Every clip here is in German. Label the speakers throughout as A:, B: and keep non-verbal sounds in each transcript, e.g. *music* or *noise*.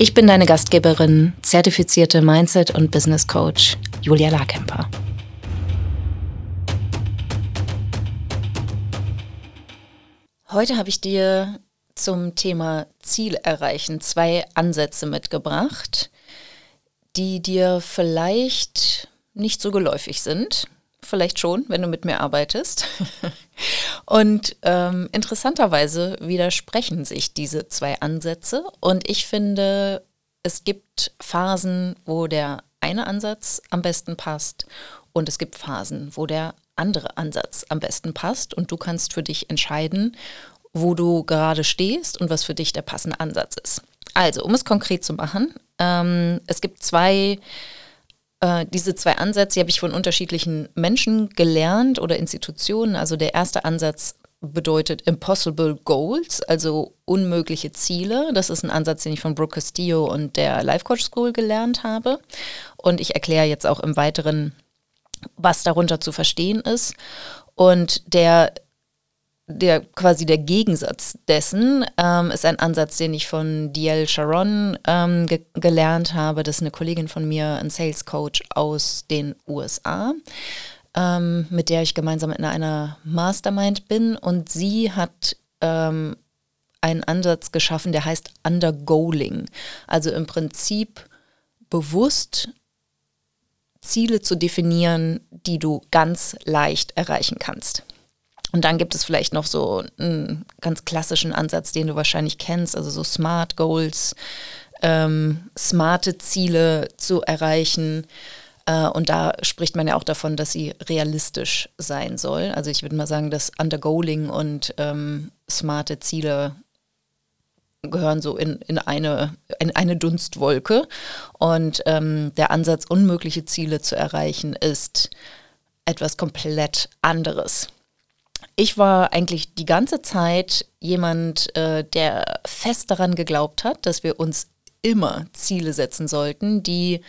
A: Ich bin deine Gastgeberin, zertifizierte Mindset- und Business Coach Julia Larkemper. Heute habe ich dir zum Thema Ziel erreichen zwei Ansätze mitgebracht, die dir vielleicht nicht so geläufig sind. Vielleicht schon, wenn du mit mir arbeitest. *laughs* Und ähm, interessanterweise widersprechen sich diese zwei Ansätze. Und ich finde, es gibt Phasen, wo der eine Ansatz am besten passt. Und es gibt Phasen, wo der andere Ansatz am besten passt. Und du kannst für dich entscheiden, wo du gerade stehst und was für dich der passende Ansatz ist. Also, um es konkret zu machen, ähm, es gibt zwei äh, diese zwei Ansätze habe ich von unterschiedlichen Menschen gelernt oder Institutionen. Also der erste Ansatz bedeutet Impossible Goals, also unmögliche Ziele. Das ist ein Ansatz, den ich von Brooke Castillo und der Life Coach School gelernt habe. Und ich erkläre jetzt auch im Weiteren, was darunter zu verstehen ist. Und der der quasi der Gegensatz dessen ähm, ist ein Ansatz, den ich von Diel Sharon ähm, ge gelernt habe. Das ist eine Kollegin von mir, ein Sales Coach aus den USA, ähm, mit der ich gemeinsam in einer Mastermind bin. Und sie hat ähm, einen Ansatz geschaffen, der heißt Undergoaling. Also im Prinzip bewusst Ziele zu definieren, die du ganz leicht erreichen kannst. Und dann gibt es vielleicht noch so einen ganz klassischen Ansatz, den du wahrscheinlich kennst, also so Smart Goals, ähm, smarte Ziele zu erreichen. Äh, und da spricht man ja auch davon, dass sie realistisch sein soll. Also ich würde mal sagen, dass Undergoaling und ähm, smarte Ziele gehören so in, in, eine, in eine Dunstwolke. Und ähm, der Ansatz, unmögliche Ziele zu erreichen, ist etwas komplett anderes ich war eigentlich die ganze Zeit jemand, äh, der fest daran geglaubt hat, dass wir uns immer Ziele setzen sollten, die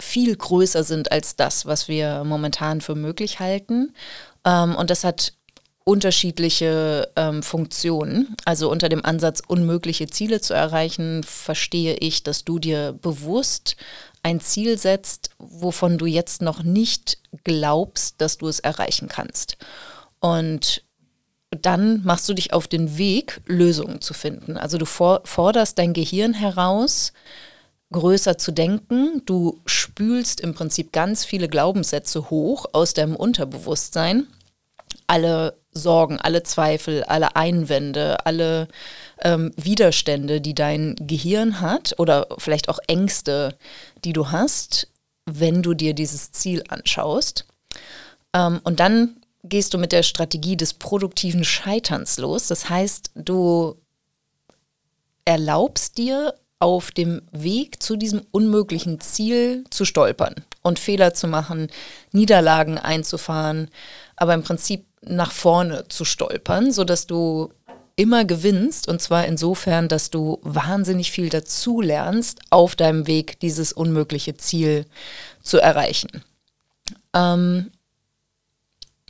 A: viel größer sind als das, was wir momentan für möglich halten. Ähm, und das hat unterschiedliche ähm, Funktionen. Also unter dem Ansatz, unmögliche Ziele zu erreichen, verstehe ich, dass du dir bewusst ein Ziel setzt, wovon du jetzt noch nicht glaubst, dass du es erreichen kannst. Und dann machst du dich auf den Weg, Lösungen zu finden. Also du forderst dein Gehirn heraus, größer zu denken. Du spülst im Prinzip ganz viele Glaubenssätze hoch aus deinem Unterbewusstsein. Alle Sorgen, alle Zweifel, alle Einwände, alle ähm, Widerstände, die dein Gehirn hat oder vielleicht auch Ängste, die du hast, wenn du dir dieses Ziel anschaust. Ähm, und dann gehst du mit der Strategie des produktiven Scheiterns los. Das heißt, du erlaubst dir auf dem Weg zu diesem unmöglichen Ziel zu stolpern und Fehler zu machen, Niederlagen einzufahren, aber im Prinzip nach vorne zu stolpern, sodass du immer gewinnst und zwar insofern, dass du wahnsinnig viel dazu lernst auf deinem Weg, dieses unmögliche Ziel zu erreichen. Ähm,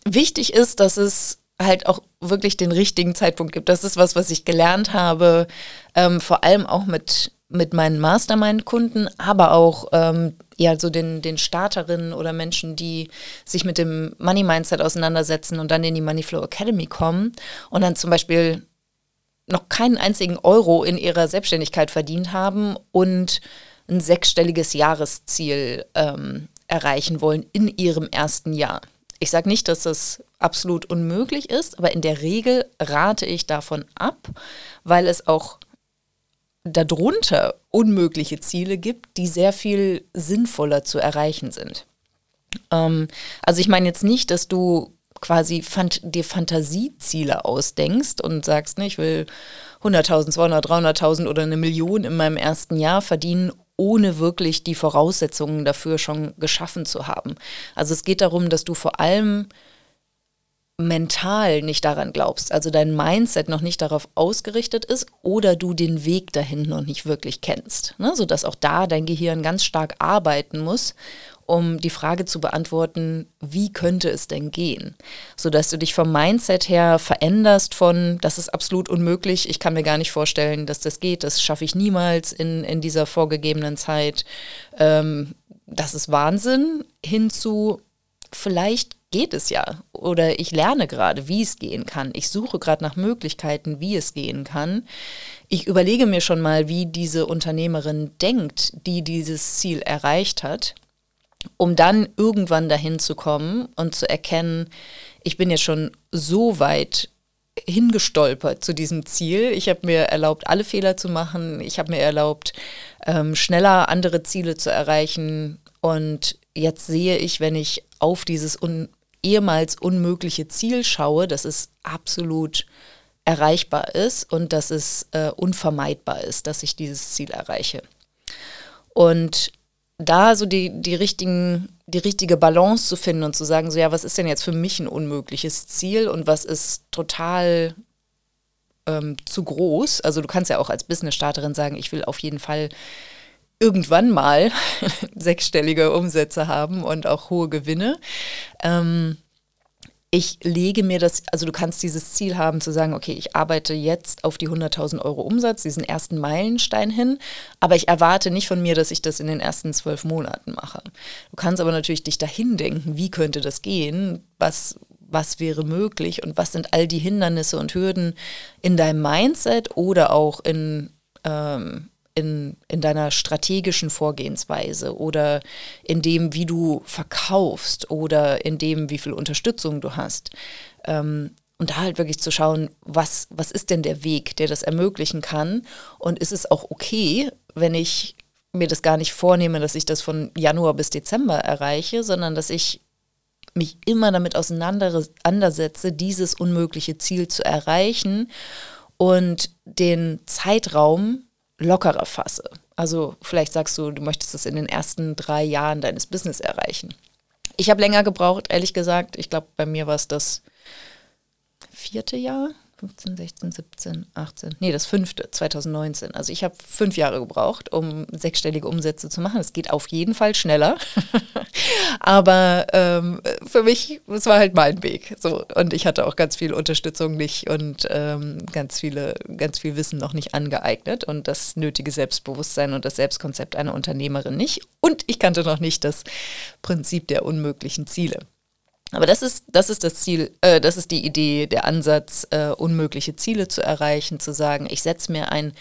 A: wichtig ist, dass es halt auch wirklich den richtigen Zeitpunkt gibt. Das ist was, was ich gelernt habe, ähm, vor allem auch mit, mit meinen Mastermind-Kunden, aber auch ähm, ja, so den, den Starterinnen oder Menschen, die sich mit dem Money-Mindset auseinandersetzen und dann in die Moneyflow Academy kommen und dann zum Beispiel noch keinen einzigen Euro in ihrer Selbstständigkeit verdient haben und ein sechsstelliges Jahresziel ähm, erreichen wollen in ihrem ersten Jahr. Ich sage nicht, dass das absolut unmöglich ist, aber in der Regel rate ich davon ab, weil es auch darunter unmögliche Ziele gibt, die sehr viel sinnvoller zu erreichen sind. Ähm, also ich meine jetzt nicht, dass du quasi fant dir Fantasieziele ausdenkst und sagst, ne, ich will 100.000, 200.000, 300.000 oder eine Million in meinem ersten Jahr verdienen, ohne wirklich die Voraussetzungen dafür schon geschaffen zu haben. Also es geht darum, dass du vor allem mental nicht daran glaubst, also dein Mindset noch nicht darauf ausgerichtet ist oder du den Weg dahin noch nicht wirklich kennst, ne? sodass auch da dein Gehirn ganz stark arbeiten muss, um die Frage zu beantworten, wie könnte es denn gehen? Sodass du dich vom Mindset her veränderst von, das ist absolut unmöglich, ich kann mir gar nicht vorstellen, dass das geht, das schaffe ich niemals in, in dieser vorgegebenen Zeit, ähm, das ist Wahnsinn, hinzu, vielleicht geht es ja. Oder ich lerne gerade, wie es gehen kann. Ich suche gerade nach Möglichkeiten, wie es gehen kann. Ich überlege mir schon mal, wie diese Unternehmerin denkt, die dieses Ziel erreicht hat, um dann irgendwann dahin zu kommen und zu erkennen, ich bin jetzt schon so weit hingestolpert zu diesem Ziel. Ich habe mir erlaubt, alle Fehler zu machen. Ich habe mir erlaubt, ähm, schneller andere Ziele zu erreichen. Und jetzt sehe ich, wenn ich auf dieses un ehemals unmögliche Ziel schaue, dass es absolut erreichbar ist und dass es äh, unvermeidbar ist, dass ich dieses Ziel erreiche. Und da so die, die, richtigen, die richtige Balance zu finden und zu sagen, so ja, was ist denn jetzt für mich ein unmögliches Ziel und was ist total ähm, zu groß? Also du kannst ja auch als Business-Starterin sagen, ich will auf jeden Fall irgendwann mal *laughs* sechsstellige Umsätze haben und auch hohe Gewinne. Ähm, ich lege mir das, also du kannst dieses Ziel haben zu sagen, okay, ich arbeite jetzt auf die 100.000 Euro Umsatz, diesen ersten Meilenstein hin, aber ich erwarte nicht von mir, dass ich das in den ersten zwölf Monaten mache. Du kannst aber natürlich dich dahin denken, wie könnte das gehen, was, was wäre möglich und was sind all die Hindernisse und Hürden in deinem Mindset oder auch in, ähm, in, in deiner strategischen Vorgehensweise oder in dem, wie du verkaufst oder in dem, wie viel Unterstützung du hast. Ähm, und da halt wirklich zu schauen, was, was ist denn der Weg, der das ermöglichen kann? Und ist es auch okay, wenn ich mir das gar nicht vornehme, dass ich das von Januar bis Dezember erreiche, sondern dass ich mich immer damit auseinandersetze, dieses unmögliche Ziel zu erreichen und den Zeitraum lockerer fasse. Also vielleicht sagst du, du möchtest es in den ersten drei Jahren deines Business erreichen. Ich habe länger gebraucht, ehrlich gesagt. Ich glaube, bei mir war es das vierte Jahr. 15, 16, 17, 18, nee, das fünfte, 2019. Also ich habe fünf Jahre gebraucht, um sechsstellige Umsätze zu machen. Es geht auf jeden Fall schneller. *laughs* Aber ähm, für mich, es war halt mein Weg. So. Und ich hatte auch ganz viel Unterstützung nicht und ähm, ganz viele, ganz viel Wissen noch nicht angeeignet und das nötige Selbstbewusstsein und das Selbstkonzept einer Unternehmerin nicht. Und ich kannte noch nicht das Prinzip der unmöglichen Ziele. Aber das ist, das ist das Ziel, äh, das ist die Idee, der Ansatz, äh, unmögliche Ziele zu erreichen, zu sagen, ich setze mir ein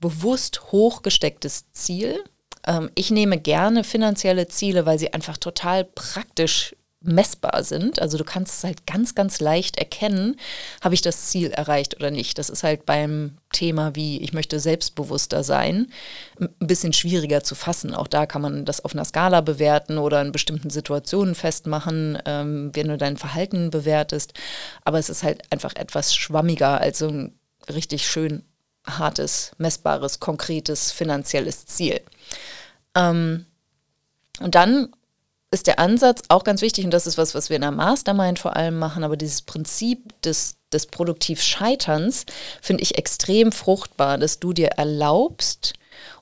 A: bewusst hochgestecktes Ziel. Ähm, ich nehme gerne finanzielle Ziele, weil sie einfach total praktisch messbar sind. Also du kannst es halt ganz, ganz leicht erkennen, habe ich das Ziel erreicht oder nicht. Das ist halt beim Thema wie ich möchte selbstbewusster sein, ein bisschen schwieriger zu fassen. Auch da kann man das auf einer Skala bewerten oder in bestimmten Situationen festmachen, ähm, wenn du dein Verhalten bewertest. Aber es ist halt einfach etwas schwammiger als so ein richtig schön hartes, messbares, konkretes finanzielles Ziel. Ähm, und dann ist der Ansatz auch ganz wichtig und das ist was, was wir in der Mastermind vor allem machen, aber dieses Prinzip des, des Produktiv-Scheiterns finde ich extrem fruchtbar, dass du dir erlaubst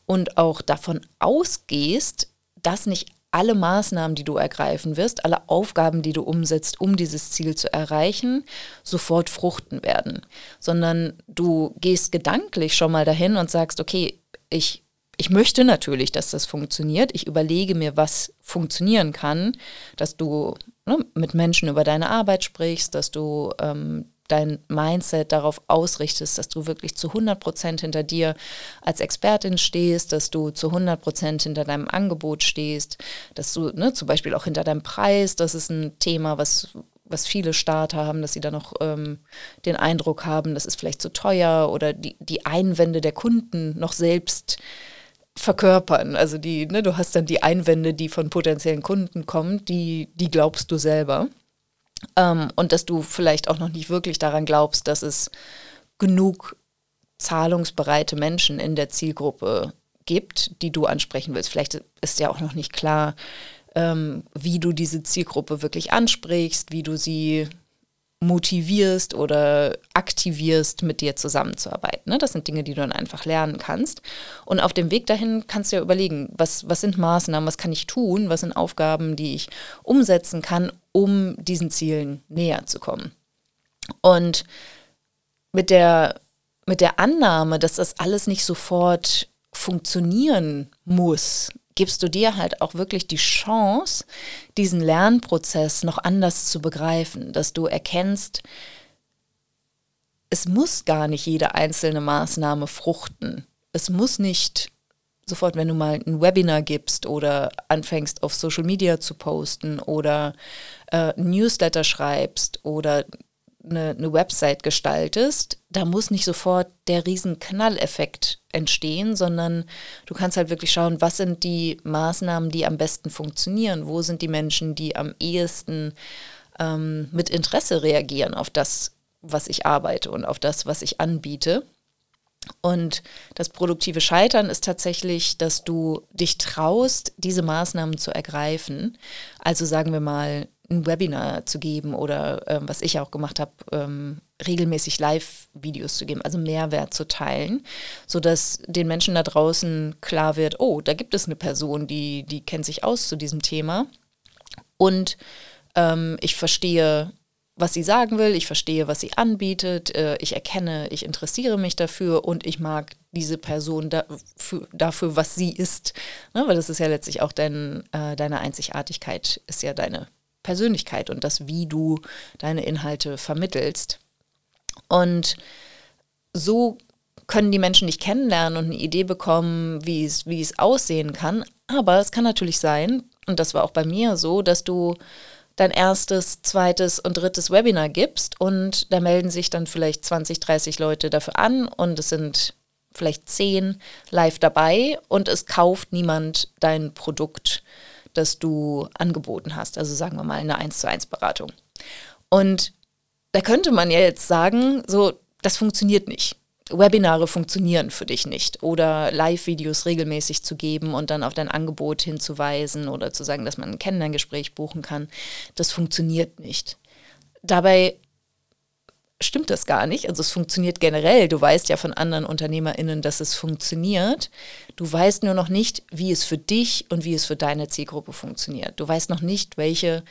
A: und auch davon ausgehst, dass nicht alle Maßnahmen, die du ergreifen wirst, alle Aufgaben, die du umsetzt, um dieses Ziel zu erreichen, sofort fruchten werden, sondern du gehst gedanklich schon mal dahin und sagst, okay, ich ich möchte natürlich, dass das funktioniert. Ich überlege mir, was funktionieren kann, dass du ne, mit Menschen über deine Arbeit sprichst, dass du ähm, dein Mindset darauf ausrichtest, dass du wirklich zu 100 Prozent hinter dir als Expertin stehst, dass du zu 100 Prozent hinter deinem Angebot stehst, dass du ne, zum Beispiel auch hinter deinem Preis, das ist ein Thema, was, was viele Starter haben, dass sie dann noch ähm, den Eindruck haben, das ist vielleicht zu teuer oder die, die Einwände der Kunden noch selbst verkörpern. Also die, ne, du hast dann die Einwände, die von potenziellen Kunden kommen, die, die glaubst du selber. Ähm, und dass du vielleicht auch noch nicht wirklich daran glaubst, dass es genug zahlungsbereite Menschen in der Zielgruppe gibt, die du ansprechen willst. Vielleicht ist ja auch noch nicht klar, ähm, wie du diese Zielgruppe wirklich ansprichst, wie du sie motivierst oder aktivierst, mit dir zusammenzuarbeiten. Ne? Das sind Dinge, die du dann einfach lernen kannst. Und auf dem Weg dahin kannst du ja überlegen, was, was sind Maßnahmen, was kann ich tun, was sind Aufgaben, die ich umsetzen kann, um diesen Zielen näher zu kommen. Und mit der, mit der Annahme, dass das alles nicht sofort funktionieren muss, gibst du dir halt auch wirklich die Chance, diesen Lernprozess noch anders zu begreifen, dass du erkennst, es muss gar nicht jede einzelne Maßnahme fruchten. Es muss nicht sofort, wenn du mal ein Webinar gibst oder anfängst auf Social Media zu posten oder äh, Newsletter schreibst oder eine, eine Website gestaltest, da muss nicht sofort der riesen Knalleffekt entstehen, sondern du kannst halt wirklich schauen, was sind die Maßnahmen, die am besten funktionieren, wo sind die Menschen, die am ehesten ähm, mit Interesse reagieren auf das, was ich arbeite und auf das, was ich anbiete. Und das produktive Scheitern ist tatsächlich, dass du dich traust, diese Maßnahmen zu ergreifen. Also sagen wir mal, ein Webinar zu geben oder ähm, was ich auch gemacht habe, ähm, regelmäßig Live-Videos zu geben, also Mehrwert zu teilen, sodass den Menschen da draußen klar wird, oh, da gibt es eine Person, die, die kennt sich aus zu diesem Thema und ähm, ich verstehe, was sie sagen will, ich verstehe, was sie anbietet, äh, ich erkenne, ich interessiere mich dafür und ich mag diese Person dafür, dafür was sie ist, ne? weil das ist ja letztlich auch dein, äh, deine Einzigartigkeit, ist ja deine Persönlichkeit und das, wie du deine Inhalte vermittelst. Und so können die Menschen dich kennenlernen und eine Idee bekommen, wie es, wie es aussehen kann. Aber es kann natürlich sein, und das war auch bei mir so, dass du dein erstes, zweites und drittes Webinar gibst und da melden sich dann vielleicht 20, 30 Leute dafür an und es sind vielleicht 10 live dabei und es kauft niemand dein Produkt das du angeboten hast. Also sagen wir mal eine 1 zu 1 Beratung. Und da könnte man ja jetzt sagen, so, das funktioniert nicht. Webinare funktionieren für dich nicht oder Live-Videos regelmäßig zu geben und dann auf dein Angebot hinzuweisen oder zu sagen, dass man ein Kennenlerngespräch buchen kann, das funktioniert nicht. Dabei stimmt das gar nicht. Also es funktioniert generell. Du weißt ja von anderen UnternehmerInnen, dass es funktioniert. Du weißt nur noch nicht, wie es für dich und wie es für deine Zielgruppe funktioniert. Du weißt noch nicht, welche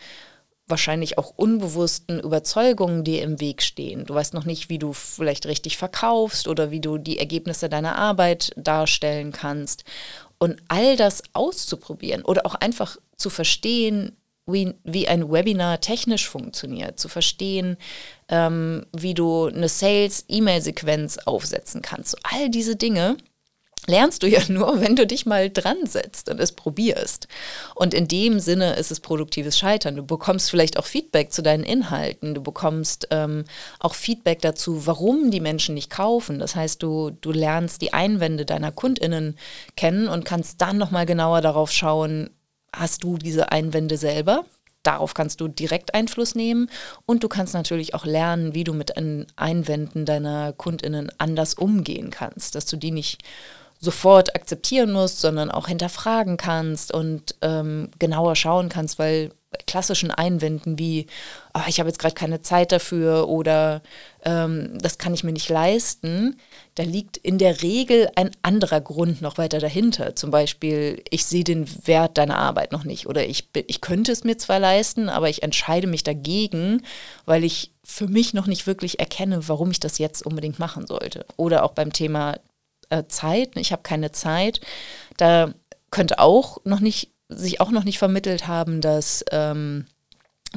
A: wahrscheinlich auch unbewussten Überzeugungen dir im Weg stehen. Du weißt noch nicht, wie du vielleicht richtig verkaufst oder wie du die Ergebnisse deiner Arbeit darstellen kannst. Und all das auszuprobieren oder auch einfach zu verstehen, wie, wie ein Webinar technisch funktioniert, zu verstehen, ähm, wie du eine Sales-E-Mail-Sequenz aufsetzen kannst. So all diese Dinge lernst du ja *laughs* nur, wenn du dich mal dran setzt und es probierst. Und in dem Sinne ist es produktives Scheitern. Du bekommst vielleicht auch Feedback zu deinen Inhalten. Du bekommst ähm, auch Feedback dazu, warum die Menschen nicht kaufen. Das heißt, du, du lernst die Einwände deiner KundInnen kennen und kannst dann nochmal genauer darauf schauen, hast du diese Einwände selber. Darauf kannst du direkt Einfluss nehmen und du kannst natürlich auch lernen, wie du mit Einwänden deiner Kundinnen anders umgehen kannst, dass du die nicht sofort akzeptieren musst, sondern auch hinterfragen kannst und ähm, genauer schauen kannst, weil klassischen Einwänden wie, oh, ich habe jetzt gerade keine Zeit dafür oder ähm, das kann ich mir nicht leisten, da liegt in der Regel ein anderer Grund noch weiter dahinter. Zum Beispiel, ich sehe den Wert deiner Arbeit noch nicht oder ich, ich könnte es mir zwar leisten, aber ich entscheide mich dagegen, weil ich für mich noch nicht wirklich erkenne, warum ich das jetzt unbedingt machen sollte. Oder auch beim Thema äh, Zeit, ich habe keine Zeit, da könnte auch noch nicht sich auch noch nicht vermittelt haben, dass ähm,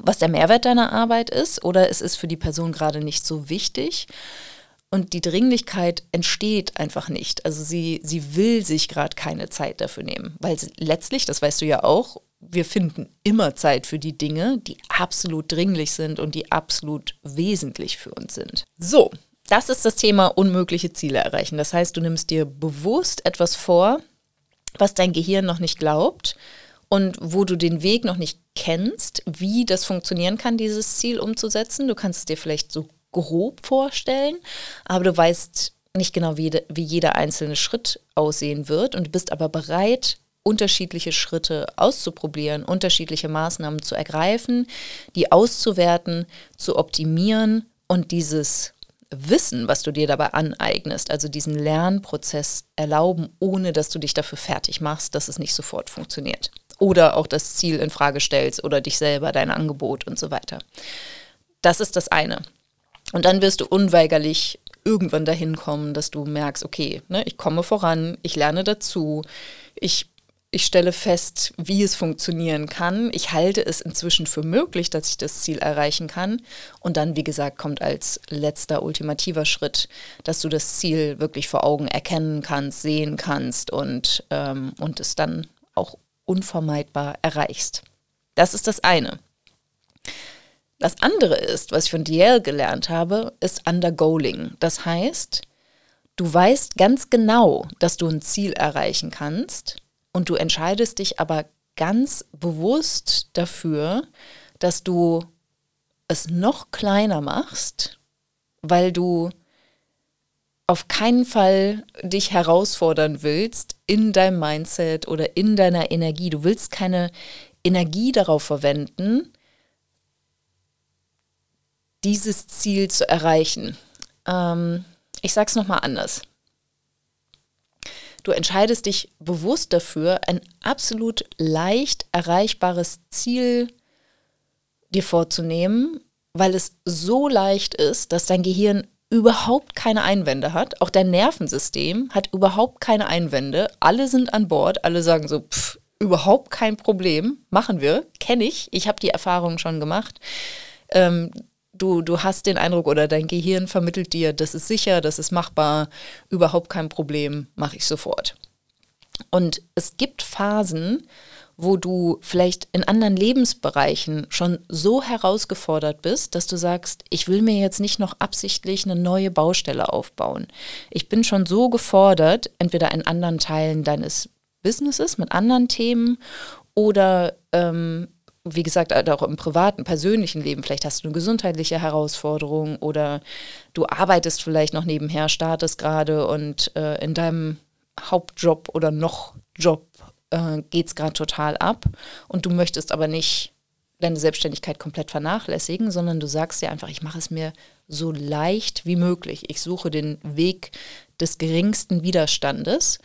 A: was der Mehrwert deiner Arbeit ist oder es ist für die Person gerade nicht so wichtig. Und die Dringlichkeit entsteht einfach nicht. Also sie, sie will sich gerade keine Zeit dafür nehmen. Weil letztlich, das weißt du ja auch, wir finden immer Zeit für die Dinge, die absolut dringlich sind und die absolut wesentlich für uns sind. So, das ist das Thema unmögliche Ziele erreichen. Das heißt, du nimmst dir bewusst etwas vor, was dein Gehirn noch nicht glaubt und wo du den Weg noch nicht kennst, wie das funktionieren kann, dieses Ziel umzusetzen. Du kannst es dir vielleicht so grob vorstellen, aber du weißt nicht genau, wie, wie jeder einzelne Schritt aussehen wird und bist aber bereit, unterschiedliche Schritte auszuprobieren, unterschiedliche Maßnahmen zu ergreifen, die auszuwerten, zu optimieren und dieses Wissen, was du dir dabei aneignest, also diesen Lernprozess erlauben, ohne dass du dich dafür fertig machst, dass es nicht sofort funktioniert. Oder auch das Ziel in Frage stellst oder dich selber, dein Angebot und so weiter. Das ist das eine. Und dann wirst du unweigerlich irgendwann dahin kommen, dass du merkst, okay, ne, ich komme voran, ich lerne dazu, ich ich stelle fest, wie es funktionieren kann. Ich halte es inzwischen für möglich, dass ich das Ziel erreichen kann. Und dann, wie gesagt, kommt als letzter ultimativer Schritt, dass du das Ziel wirklich vor Augen erkennen kannst, sehen kannst und, ähm, und es dann auch unvermeidbar erreichst. Das ist das eine. Das andere ist, was ich von Diel gelernt habe, ist Undergoaling. Das heißt, du weißt ganz genau, dass du ein Ziel erreichen kannst und du entscheidest dich aber ganz bewusst dafür, dass du es noch kleiner machst, weil du auf keinen Fall dich herausfordern willst in deinem Mindset oder in deiner Energie. Du willst keine Energie darauf verwenden, dieses Ziel zu erreichen. Ähm, ich sage es nochmal anders. Du entscheidest dich bewusst dafür, ein absolut leicht erreichbares Ziel dir vorzunehmen, weil es so leicht ist, dass dein Gehirn überhaupt keine Einwände hat. Auch dein Nervensystem hat überhaupt keine Einwände. Alle sind an Bord, alle sagen so, pff, überhaupt kein Problem, machen wir, kenne ich, ich habe die Erfahrung schon gemacht. Ähm, du, du hast den Eindruck oder dein Gehirn vermittelt dir, das ist sicher, das ist machbar, überhaupt kein Problem, mache ich sofort. Und es gibt Phasen, wo du vielleicht in anderen Lebensbereichen schon so herausgefordert bist, dass du sagst, ich will mir jetzt nicht noch absichtlich eine neue Baustelle aufbauen. Ich bin schon so gefordert, entweder in anderen Teilen deines Businesses mit anderen Themen oder ähm, wie gesagt, auch im privaten, persönlichen Leben, vielleicht hast du eine gesundheitliche Herausforderung oder du arbeitest vielleicht noch nebenher, startest gerade und äh, in deinem Hauptjob oder noch Job äh, geht es gerade total ab und du möchtest aber nicht deine Selbstständigkeit komplett vernachlässigen, sondern du sagst dir einfach, ich mache es mir so leicht wie möglich. Ich suche den Weg des geringsten Widerstandes.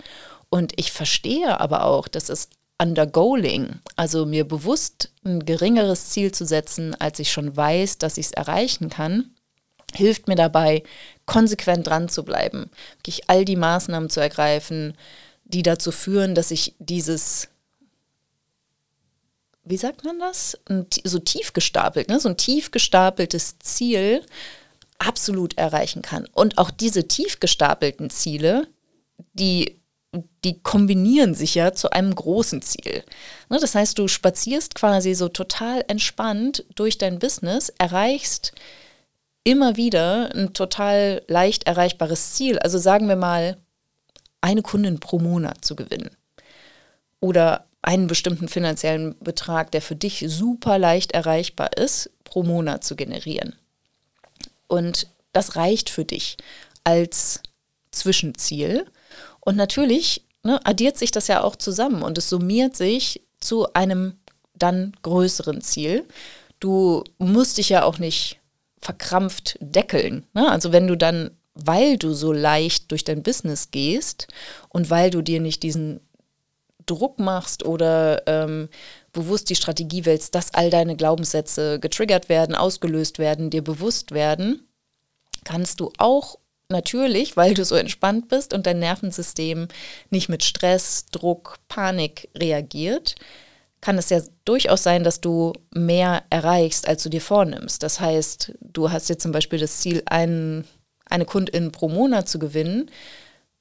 A: Und ich verstehe aber auch, dass es Undergoaling, also mir bewusst ein geringeres Ziel zu setzen, als ich schon weiß, dass ich es erreichen kann, hilft mir dabei, konsequent dran zu bleiben, wirklich all die Maßnahmen zu ergreifen, die dazu führen, dass ich dieses, wie sagt man das, so tief gestapelt, ne? so ein tief gestapeltes Ziel absolut erreichen kann. Und auch diese tief gestapelten Ziele, die die kombinieren sich ja zu einem großen Ziel. Ne, das heißt, du spazierst quasi so total entspannt durch dein Business, erreichst immer wieder ein total leicht erreichbares Ziel. Also sagen wir mal, eine Kundin pro Monat zu gewinnen. Oder einen bestimmten finanziellen Betrag, der für dich super leicht erreichbar ist, pro Monat zu generieren. Und das reicht für dich als Zwischenziel. Und natürlich ne, addiert sich das ja auch zusammen und es summiert sich zu einem dann größeren Ziel. Du musst dich ja auch nicht verkrampft deckeln. Ne? Also wenn du dann, weil du so leicht durch dein Business gehst und weil du dir nicht diesen Druck machst oder ähm, bewusst die Strategie wählst, dass all deine Glaubenssätze getriggert werden, ausgelöst werden, dir bewusst werden, kannst du auch natürlich, weil du so entspannt bist und dein Nervensystem nicht mit Stress, Druck, Panik reagiert, kann es ja durchaus sein, dass du mehr erreichst, als du dir vornimmst. Das heißt, du hast jetzt zum Beispiel das Ziel, einen, eine Kundin pro Monat zu gewinnen,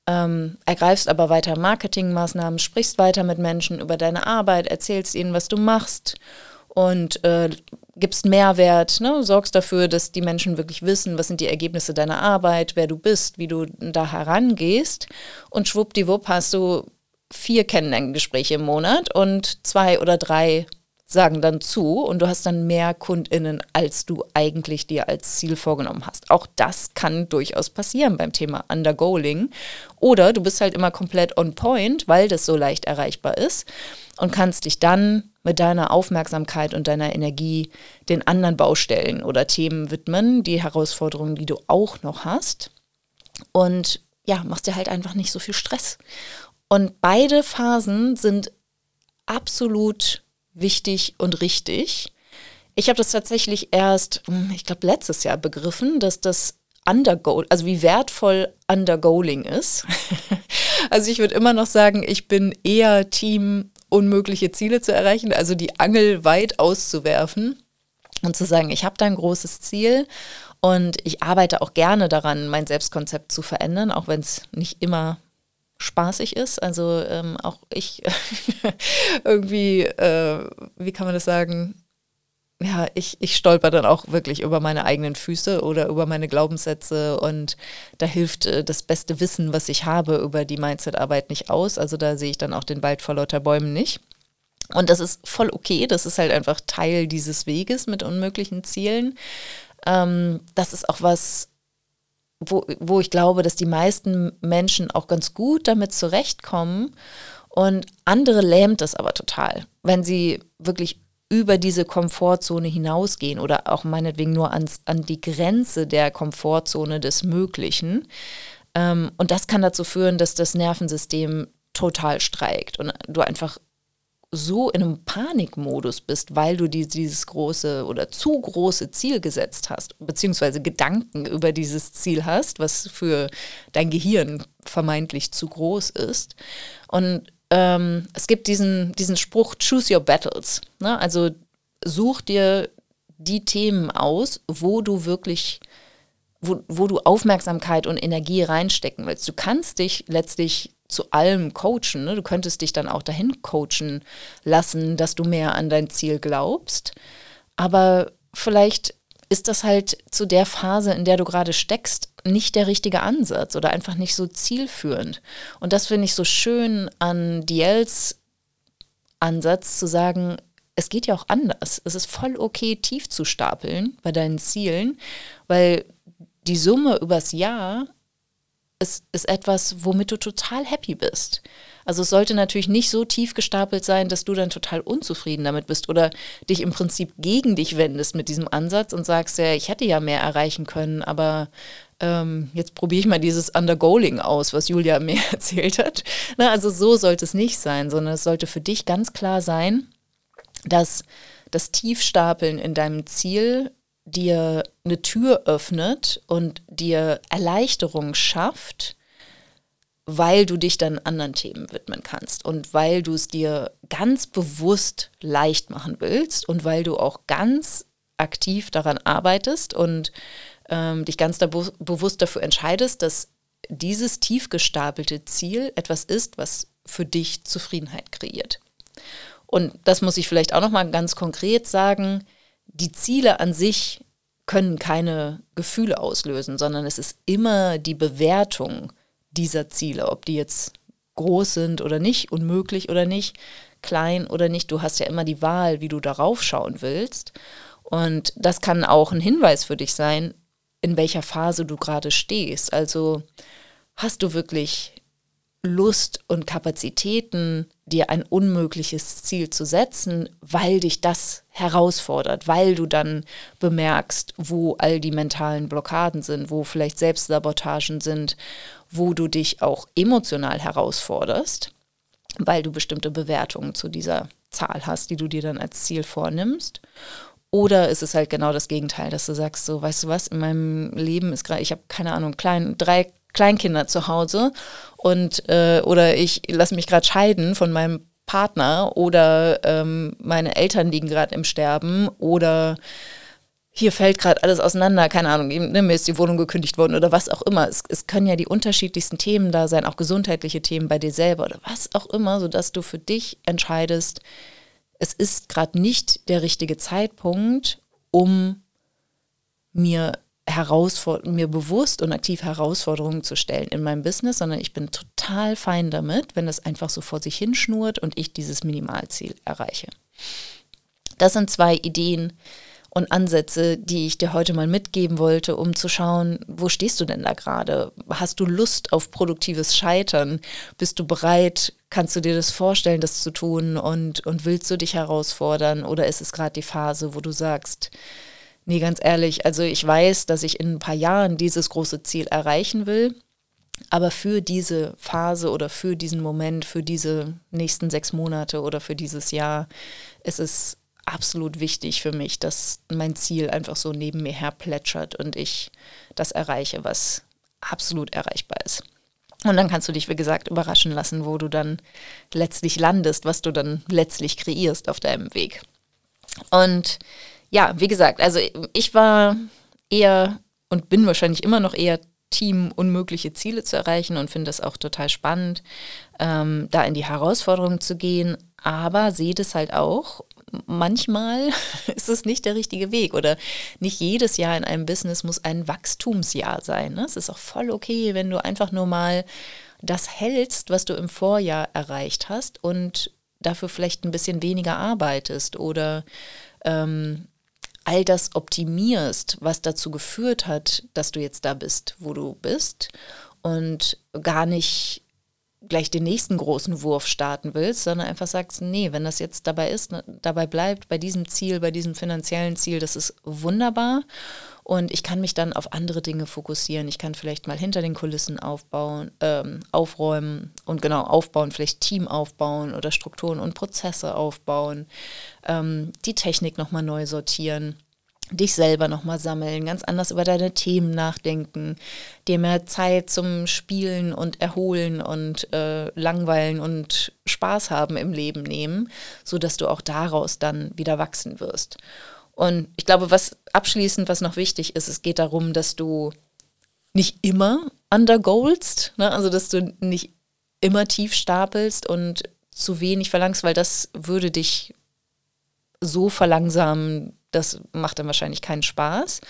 A: ähm, ergreifst aber weiter Marketingmaßnahmen, sprichst weiter mit Menschen über deine Arbeit, erzählst ihnen, was du machst und äh, gibst Mehrwert, ne? sorgst dafür, dass die Menschen wirklich wissen, was sind die Ergebnisse deiner Arbeit, wer du bist, wie du da herangehst. Und schwuppdiwupp hast du vier Kennenlerngespräche im Monat und zwei oder drei sagen dann zu und du hast dann mehr KundInnen, als du eigentlich dir als Ziel vorgenommen hast. Auch das kann durchaus passieren beim Thema Undergoaling. Oder du bist halt immer komplett on point, weil das so leicht erreichbar ist und kannst dich dann mit deiner Aufmerksamkeit und deiner Energie den anderen Baustellen oder Themen widmen, die Herausforderungen, die du auch noch hast. Und ja, machst dir halt einfach nicht so viel Stress. Und beide Phasen sind absolut wichtig und richtig. Ich habe das tatsächlich erst, hm, ich glaube, letztes Jahr begriffen, dass das Undergoal, also wie wertvoll Undergoaling ist. *laughs* also ich würde immer noch sagen, ich bin eher Team unmögliche Ziele zu erreichen, also die Angel weit auszuwerfen und zu sagen, ich habe da ein großes Ziel und ich arbeite auch gerne daran, mein Selbstkonzept zu verändern, auch wenn es nicht immer spaßig ist. Also ähm, auch ich *laughs* irgendwie, äh, wie kann man das sagen? Ja, ich, ich stolper dann auch wirklich über meine eigenen Füße oder über meine Glaubenssätze und da hilft äh, das beste Wissen, was ich habe über die Mindset-Arbeit nicht aus. Also da sehe ich dann auch den Wald vor lauter Bäumen nicht. Und das ist voll okay, das ist halt einfach Teil dieses Weges mit unmöglichen Zielen. Ähm, das ist auch was, wo, wo ich glaube, dass die meisten Menschen auch ganz gut damit zurechtkommen und andere lähmt es aber total, wenn sie wirklich über diese Komfortzone hinausgehen oder auch meinetwegen nur ans, an die Grenze der Komfortzone des Möglichen. Ähm, und das kann dazu führen, dass das Nervensystem total streikt und du einfach so in einem Panikmodus bist, weil du die, dieses große oder zu große Ziel gesetzt hast, beziehungsweise Gedanken über dieses Ziel hast, was für dein Gehirn vermeintlich zu groß ist. Und ähm, es gibt diesen, diesen Spruch, choose your battles. Ne? Also such dir die Themen aus, wo du wirklich wo, wo du Aufmerksamkeit und Energie reinstecken willst. Du kannst dich letztlich zu allem coachen. Ne? Du könntest dich dann auch dahin coachen lassen, dass du mehr an dein Ziel glaubst. Aber vielleicht ist das halt zu der Phase, in der du gerade steckst, nicht der richtige Ansatz oder einfach nicht so zielführend. Und das finde ich so schön an Diels Ansatz zu sagen, es geht ja auch anders. Es ist voll okay, tief zu stapeln bei deinen Zielen, weil die Summe übers Jahr ist, ist etwas, womit du total happy bist. Also es sollte natürlich nicht so tief gestapelt sein, dass du dann total unzufrieden damit bist oder dich im Prinzip gegen dich wendest mit diesem Ansatz und sagst, ja, ich hätte ja mehr erreichen können, aber ähm, jetzt probiere ich mal dieses Undergoaling aus, was Julia *laughs* mir erzählt hat. Na, also so sollte es nicht sein, sondern es sollte für dich ganz klar sein, dass das Tiefstapeln in deinem Ziel dir eine Tür öffnet und dir Erleichterung schafft, weil du dich dann anderen Themen widmen kannst und weil du es dir ganz bewusst leicht machen willst und weil du auch ganz aktiv daran arbeitest und ähm, dich ganz da bewusst dafür entscheidest, dass dieses tief gestapelte Ziel etwas ist, was für dich Zufriedenheit kreiert. Und das muss ich vielleicht auch noch mal ganz konkret sagen die Ziele an sich können keine Gefühle auslösen, sondern es ist immer die Bewertung dieser Ziele, ob die jetzt groß sind oder nicht, unmöglich oder nicht, klein oder nicht. Du hast ja immer die Wahl, wie du darauf schauen willst. Und das kann auch ein Hinweis für dich sein, in welcher Phase du gerade stehst. Also hast du wirklich Lust und Kapazitäten, dir ein unmögliches Ziel zu setzen, weil dich das herausfordert, weil du dann bemerkst, wo all die mentalen Blockaden sind, wo vielleicht Selbstsabotagen sind, wo du dich auch emotional herausforderst, weil du bestimmte Bewertungen zu dieser Zahl hast, die du dir dann als Ziel vornimmst. Oder ist es halt genau das Gegenteil, dass du sagst, so, weißt du was, in meinem Leben ist gerade, ich habe keine Ahnung, klein, drei Kleinkinder zu Hause und äh, oder ich lasse mich gerade scheiden von meinem Partner oder ähm, meine Eltern liegen gerade im Sterben oder hier fällt gerade alles auseinander, keine Ahnung, ne, mir ist die Wohnung gekündigt worden oder was auch immer. Es, es können ja die unterschiedlichsten Themen da sein, auch gesundheitliche Themen bei dir selber oder was auch immer, sodass du für dich entscheidest, es ist gerade nicht der richtige Zeitpunkt, um mir mir bewusst und aktiv Herausforderungen zu stellen in meinem Business, sondern ich bin total fein damit, wenn das einfach so vor sich hinschnurrt und ich dieses Minimalziel erreiche. Das sind zwei Ideen und Ansätze, die ich dir heute mal mitgeben wollte, um zu schauen, wo stehst du denn da gerade? Hast du Lust auf produktives Scheitern? Bist du bereit? Kannst du dir das vorstellen, das zu tun? Und, und willst du dich herausfordern? Oder ist es gerade die Phase, wo du sagst, nee, ganz ehrlich, also ich weiß, dass ich in ein paar Jahren dieses große Ziel erreichen will. Aber für diese Phase oder für diesen Moment, für diese nächsten sechs Monate oder für dieses Jahr ist es absolut wichtig für mich, dass mein Ziel einfach so neben mir her plätschert und ich das erreiche, was absolut erreichbar ist. Und dann kannst du dich, wie gesagt, überraschen lassen, wo du dann letztlich landest, was du dann letztlich kreierst auf deinem Weg. Und ja, wie gesagt, also ich war eher und bin wahrscheinlich immer noch eher Team unmögliche Ziele zu erreichen und finde es auch total spannend, ähm, da in die Herausforderung zu gehen, aber sehe das halt auch. Manchmal *laughs* ist es nicht der richtige Weg oder nicht jedes Jahr in einem Business muss ein Wachstumsjahr sein. Ne? Es ist auch voll okay, wenn du einfach nur mal das hältst, was du im Vorjahr erreicht hast und dafür vielleicht ein bisschen weniger arbeitest oder ähm, all das optimierst, was dazu geführt hat, dass du jetzt da bist, wo du bist und gar nicht gleich den nächsten großen Wurf starten willst, sondern einfach sagst, nee, wenn das jetzt dabei ist, ne, dabei bleibt, bei diesem Ziel, bei diesem finanziellen Ziel, das ist wunderbar und ich kann mich dann auf andere Dinge fokussieren. Ich kann vielleicht mal hinter den Kulissen aufbauen, ähm, aufräumen und genau aufbauen, vielleicht Team aufbauen oder Strukturen und Prozesse aufbauen, ähm, die Technik nochmal neu sortieren dich selber nochmal sammeln, ganz anders über deine Themen nachdenken, dir mehr Zeit zum Spielen und Erholen und äh, Langweilen und Spaß haben im Leben nehmen, sodass du auch daraus dann wieder wachsen wirst. Und ich glaube, was abschließend, was noch wichtig ist, es geht darum, dass du nicht immer undergoalst, ne? also dass du nicht immer tief stapelst und zu wenig verlangst, weil das würde dich so verlangsamen, das macht dann wahrscheinlich keinen Spaß.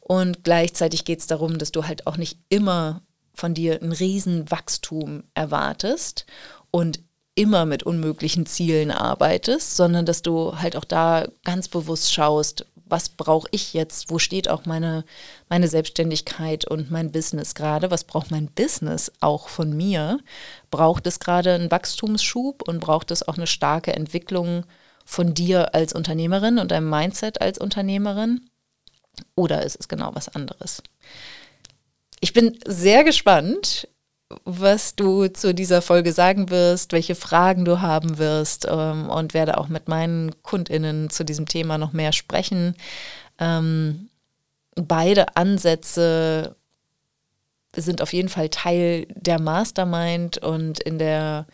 A: Und gleichzeitig geht es darum, dass du halt auch nicht immer von dir ein Riesenwachstum erwartest und immer mit unmöglichen Zielen arbeitest, sondern dass du halt auch da ganz bewusst schaust, was brauche ich jetzt, wo steht auch meine, meine Selbstständigkeit und mein Business gerade, was braucht mein Business auch von mir, braucht es gerade einen Wachstumsschub und braucht es auch eine starke Entwicklung von dir als Unternehmerin und deinem Mindset als Unternehmerin oder ist es genau was anderes? Ich bin sehr gespannt, was du zu dieser Folge sagen wirst, welche Fragen du haben wirst ähm, und werde auch mit meinen KundInnen zu diesem Thema noch mehr sprechen. Ähm, beide Ansätze sind auf jeden Fall Teil der Mastermind und in der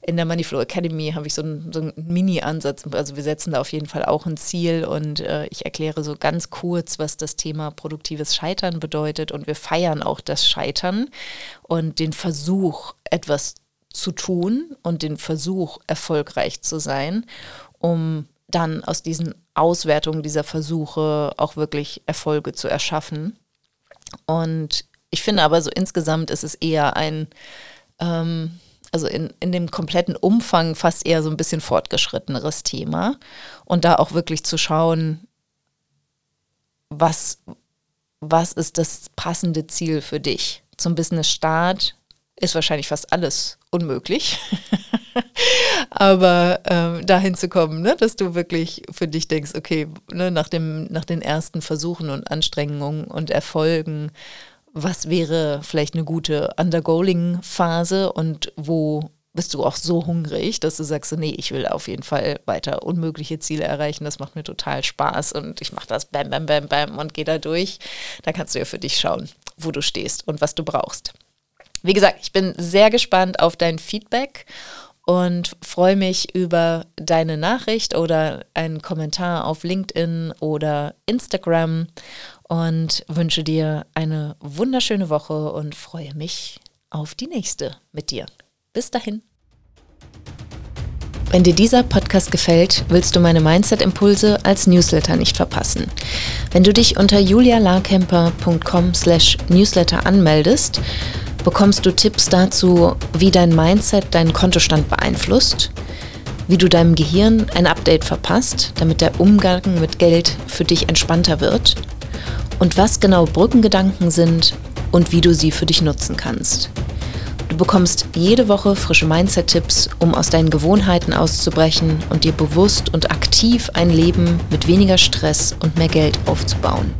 A: in der Moneyflow Academy habe ich so einen, so einen Mini-Ansatz. Also wir setzen da auf jeden Fall auch ein Ziel und äh, ich erkläre so ganz kurz, was das Thema produktives Scheitern bedeutet. Und wir feiern auch das Scheitern und den Versuch, etwas zu tun und den Versuch, erfolgreich zu sein, um dann aus diesen Auswertungen dieser Versuche auch wirklich Erfolge zu erschaffen. Und ich finde aber so insgesamt ist es eher ein ähm, also in, in dem kompletten Umfang fast eher so ein bisschen fortgeschritteneres Thema. Und da auch wirklich zu schauen, was, was ist das passende Ziel für dich? Zum Business-Start ist wahrscheinlich fast alles unmöglich. *laughs* Aber ähm, dahin zu kommen, ne, dass du wirklich für dich denkst, okay, ne, nach, dem, nach den ersten Versuchen und Anstrengungen und Erfolgen, was wäre vielleicht eine gute Undergoaling-Phase und wo bist du auch so hungrig, dass du sagst, nee, ich will auf jeden Fall weiter unmögliche Ziele erreichen. Das macht mir total Spaß und ich mache das bam, bam, bam, bam und gehe da durch. Da kannst du ja für dich schauen, wo du stehst und was du brauchst. Wie gesagt, ich bin sehr gespannt auf dein Feedback und freue mich über deine Nachricht oder einen Kommentar auf LinkedIn oder Instagram und wünsche dir eine wunderschöne Woche und freue mich auf die nächste mit dir. Bis dahin. Wenn dir dieser Podcast gefällt, willst du meine Mindset-Impulse als Newsletter nicht verpassen. Wenn du dich unter julialarkemper.com slash newsletter anmeldest, bekommst du Tipps dazu, wie dein Mindset deinen Kontostand beeinflusst, wie du deinem Gehirn ein Update verpasst, damit der Umgang mit Geld für dich entspannter wird und was genau Brückengedanken sind und wie du sie für dich nutzen kannst. Du bekommst jede Woche frische Mindset-Tipps, um aus deinen Gewohnheiten auszubrechen und dir bewusst und aktiv ein Leben mit weniger Stress und mehr Geld aufzubauen.